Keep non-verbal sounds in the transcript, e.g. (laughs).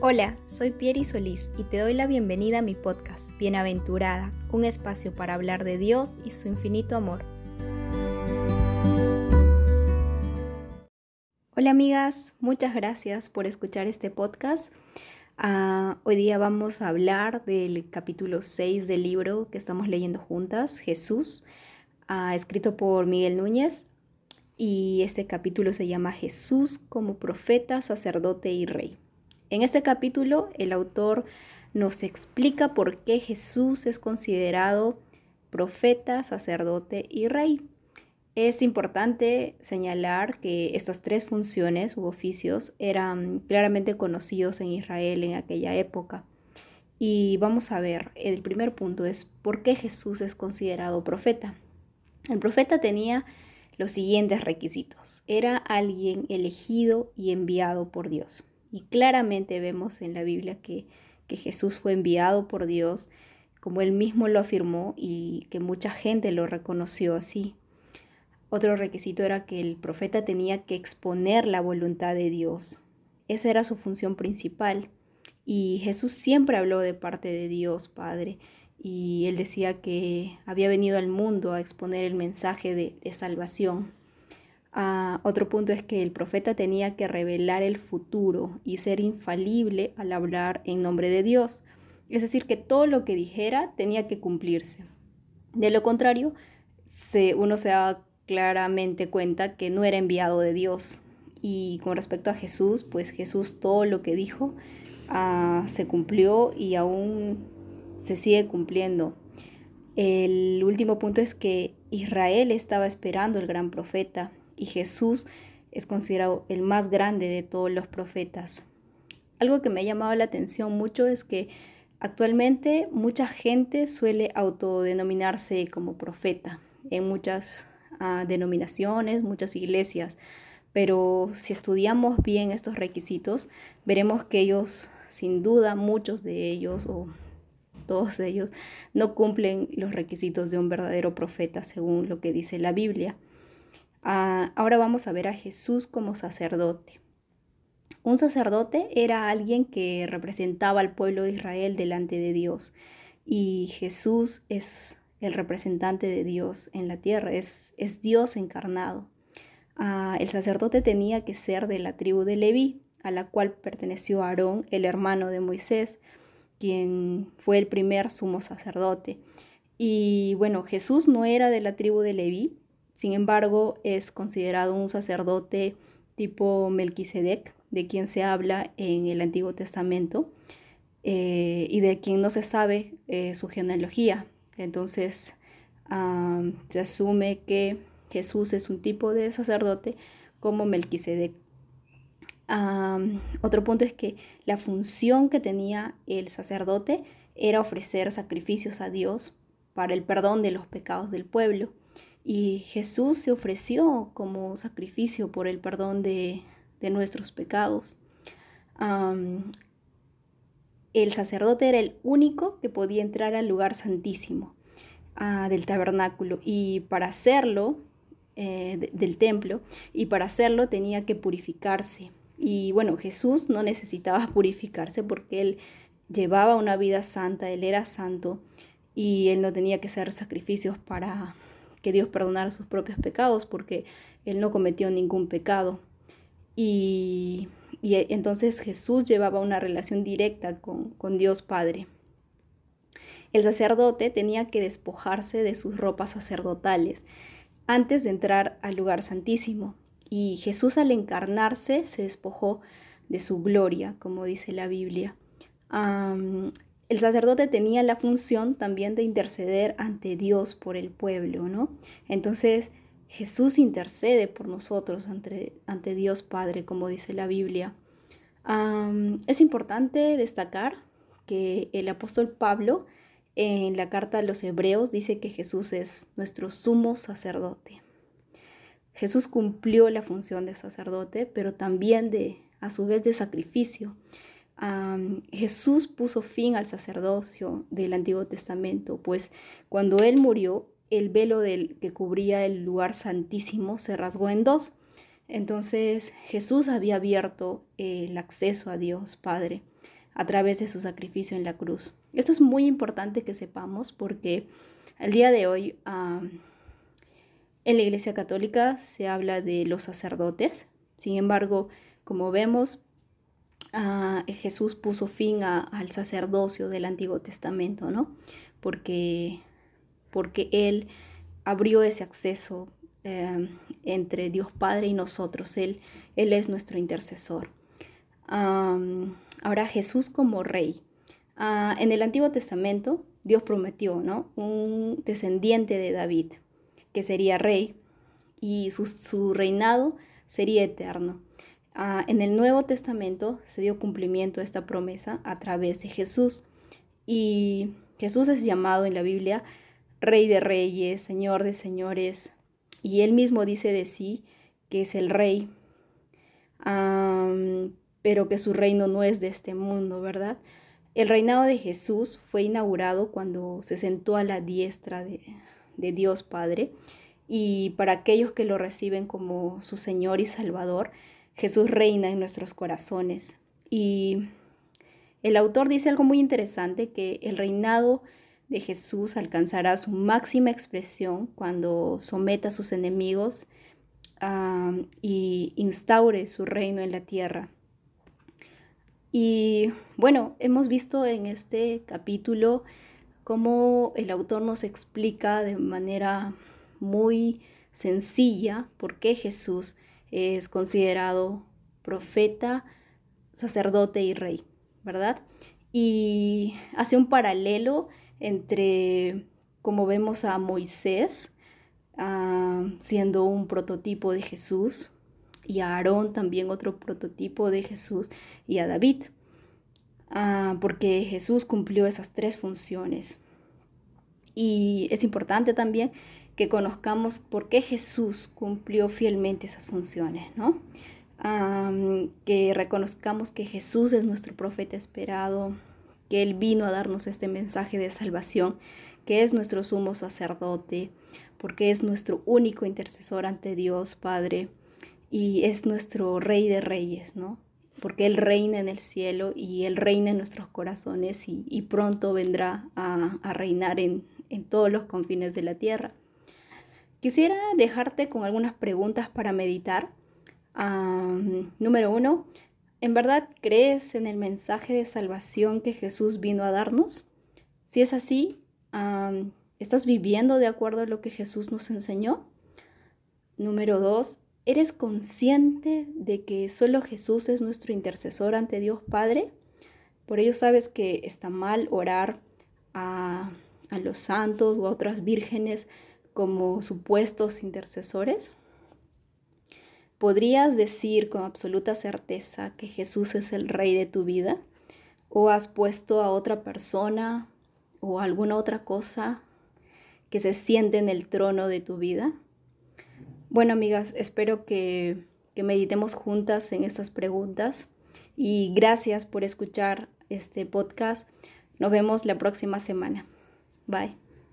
Hola, soy Pieri Solís y te doy la bienvenida a mi podcast, Bienaventurada, un espacio para hablar de Dios y su infinito amor. Hola amigas, muchas gracias por escuchar este podcast. Ah, hoy día vamos a hablar del capítulo 6 del libro que estamos leyendo juntas, Jesús, ah, escrito por Miguel Núñez. Y este capítulo se llama Jesús como profeta, sacerdote y rey. En este capítulo el autor nos explica por qué Jesús es considerado profeta, sacerdote y rey. Es importante señalar que estas tres funciones u oficios eran claramente conocidos en Israel en aquella época. Y vamos a ver, el primer punto es por qué Jesús es considerado profeta. El profeta tenía los siguientes requisitos. Era alguien elegido y enviado por Dios. Y claramente vemos en la Biblia que, Jesús fue enviado por Dios, como él mismo lo afirmó y que mucha gente lo reconoció así. Otro requisito era que el profeta tenía que exponer la voluntad de Dios. Esa era su función principal. Y Jesús siempre habló de parte de Dios, Padre. Y él decía que había venido al mundo a exponer el mensaje de, de salvación. Ah, otro punto es que el profeta tenía que revelar el futuro y ser infalible al hablar en nombre de Dios. Es decir, que todo lo que dijera tenía que cumplirse. De lo contrario, se, uno se da claramente cuenta que no era enviado de Dios. Y con respecto a Jesús, pues Jesús todo lo que dijo ah, se cumplió y aún se sigue cumpliendo. El último punto es que Israel estaba esperando el gran profeta y Jesús es considerado el más grande de todos los profetas. Algo que me ha llamado la atención mucho es que actualmente mucha gente suele autodenominarse como profeta en muchas ah, denominaciones, muchas iglesias, pero si estudiamos bien estos requisitos, veremos que ellos, sin duda, muchos de ellos o todos ellos, no cumplen los requisitos de un verdadero profeta según lo que dice la Biblia. Ah, ahora vamos a ver a Jesús como sacerdote. Un sacerdote era alguien que representaba al pueblo de Israel delante de Dios y Jesús es el representante de Dios en la tierra, es, es Dios encarnado. Ah, el sacerdote tenía que ser de la tribu de Leví, a la cual perteneció Aarón, el hermano de Moisés, quien fue el primer sumo sacerdote. Y bueno, Jesús no era de la tribu de Leví, sin embargo, es considerado un sacerdote tipo Melquisedec, de quien se habla en el Antiguo Testamento eh, y de quien no se sabe eh, su genealogía. Entonces, se asume que Jesús es un tipo de sacerdote como Melquisedec. otro punto es que la función que tenía el sacerdote era ofrecer sacrificios a Dios para el perdón de los pecados del pueblo. Y Jesús se ofreció como sacrificio por el perdón de, nuestros pecados. el sacerdote era el único que podía entrar al lugar santísimo ah, del tabernáculo y para hacerlo, eh, del templo, y para hacerlo tenía que purificarse. Y bueno, Jesús no necesitaba (laughs) purificarse porque él llevaba una vida santa, él era santo y él no tenía que hacer sacrificios para que Dios perdonara sus propios pecados porque él no cometió ningún pecado. Y, entonces Jesús llevaba una relación directa con, con Dios Padre. El sacerdote tenía que despojarse de sus ropas sacerdotales antes de entrar al lugar santísimo. Y Jesús al encarnarse se despojó de su gloria, como dice la Biblia el sacerdote tenía la función también de interceder ante Dios por el pueblo, ¿no? Entonces Jesús intercede por nosotros ante, ante Dios Padre, como dice la Biblia. es importante destacar que el apóstol Pablo en la carta a los hebreos dice que Jesús es nuestro sumo sacerdote. Jesús cumplió la función de sacerdote, pero también de, a su vez, de sacrificio. Jesús puso fin al sacerdocio del Antiguo Testamento, pues cuando Él murió, el velo del, que cubría el lugar santísimo se rasgó en dos. Entonces Jesús había abierto el acceso a Dios Padre. a través de su sacrificio en la cruz. Esto es muy importante que sepamos porque el día de hoy en la Iglesia Católica se habla de los sacerdotes. Sin embargo, como vemos, Jesús puso fin al sacerdocio del Antiguo Testamento, ¿no? Porque, porque Él abrió ese acceso em, entre Dios Padre y nosotros. Él, él es nuestro intercesor. ahora Jesús como rey. Ah, en el Antiguo Testamento Dios prometió, ¿no? Un descendiente de David, que sería rey, y su, reinado sería eterno. Ah, en el Nuevo Testamento se dio cumplimiento a esta promesa a través de Jesús. Y Jesús es llamado en la Biblia Rey de Reyes, Señor de Señores. Y él mismo dice de sí que es el Rey, pero que su reino no es de este mundo, ¿verdad? El reinado de Jesús fue inaugurado cuando se sentó a la diestra de Dios Padre. Y para aquellos que lo reciben como su Señor y Salvador, Jesús reina en nuestros corazones. Y el autor dice algo muy interesante, que el reinado de Jesús alcanzará su máxima expresión cuando someta a sus enemigos y instaure su reino en la tierra. Y bueno, hemos visto en este capítulo cómo el autor nos explica de manera muy sencilla por qué Jesús es considerado profeta, sacerdote y rey, ¿verdad? Y hace un paralelo entre, como vemos a Moisés, ah, siendo un prototipo de Jesús, y a Aarón también otro prototipo de Jesús, y a David, ah, porque Jesús cumplió esas tres funciones. Y es importante también que conozcamos por qué Jesús cumplió fielmente esas funciones, ¿no? que reconozcamos que Jesús es nuestro profeta esperado, que Él vino a darnos este mensaje de salvación, que es nuestro sumo sacerdote, porque es nuestro único intercesor ante Dios Padre y es nuestro rey de reyes, ¿no? Porque Él reina en el cielo y Él reina en nuestros corazones y, pronto vendrá a, reinar en, en todos los confines de la tierra. Quisiera dejarte con algunas preguntas para meditar. número uno, ¿en verdad crees en el mensaje de salvación que Jesús vino a darnos? Si es así, ¿estás viviendo de acuerdo a lo que Jesús nos enseñó? Número dos, ¿eres consciente de que solo Jesús es nuestro intercesor ante Dios Padre? Por ello sabes que está mal orar a, a los santos o a otras vírgenes como supuestos intercesores? ¿Podrías decir con absoluta certeza que Jesús es el rey de tu vida? ¿O has puesto a otra persona o alguna otra cosa que se siente en el trono de tu vida? Bueno, amigas, espero que, que meditemos juntas en estas preguntas y gracias por escuchar este podcast. Nos vemos la próxima semana. Bye.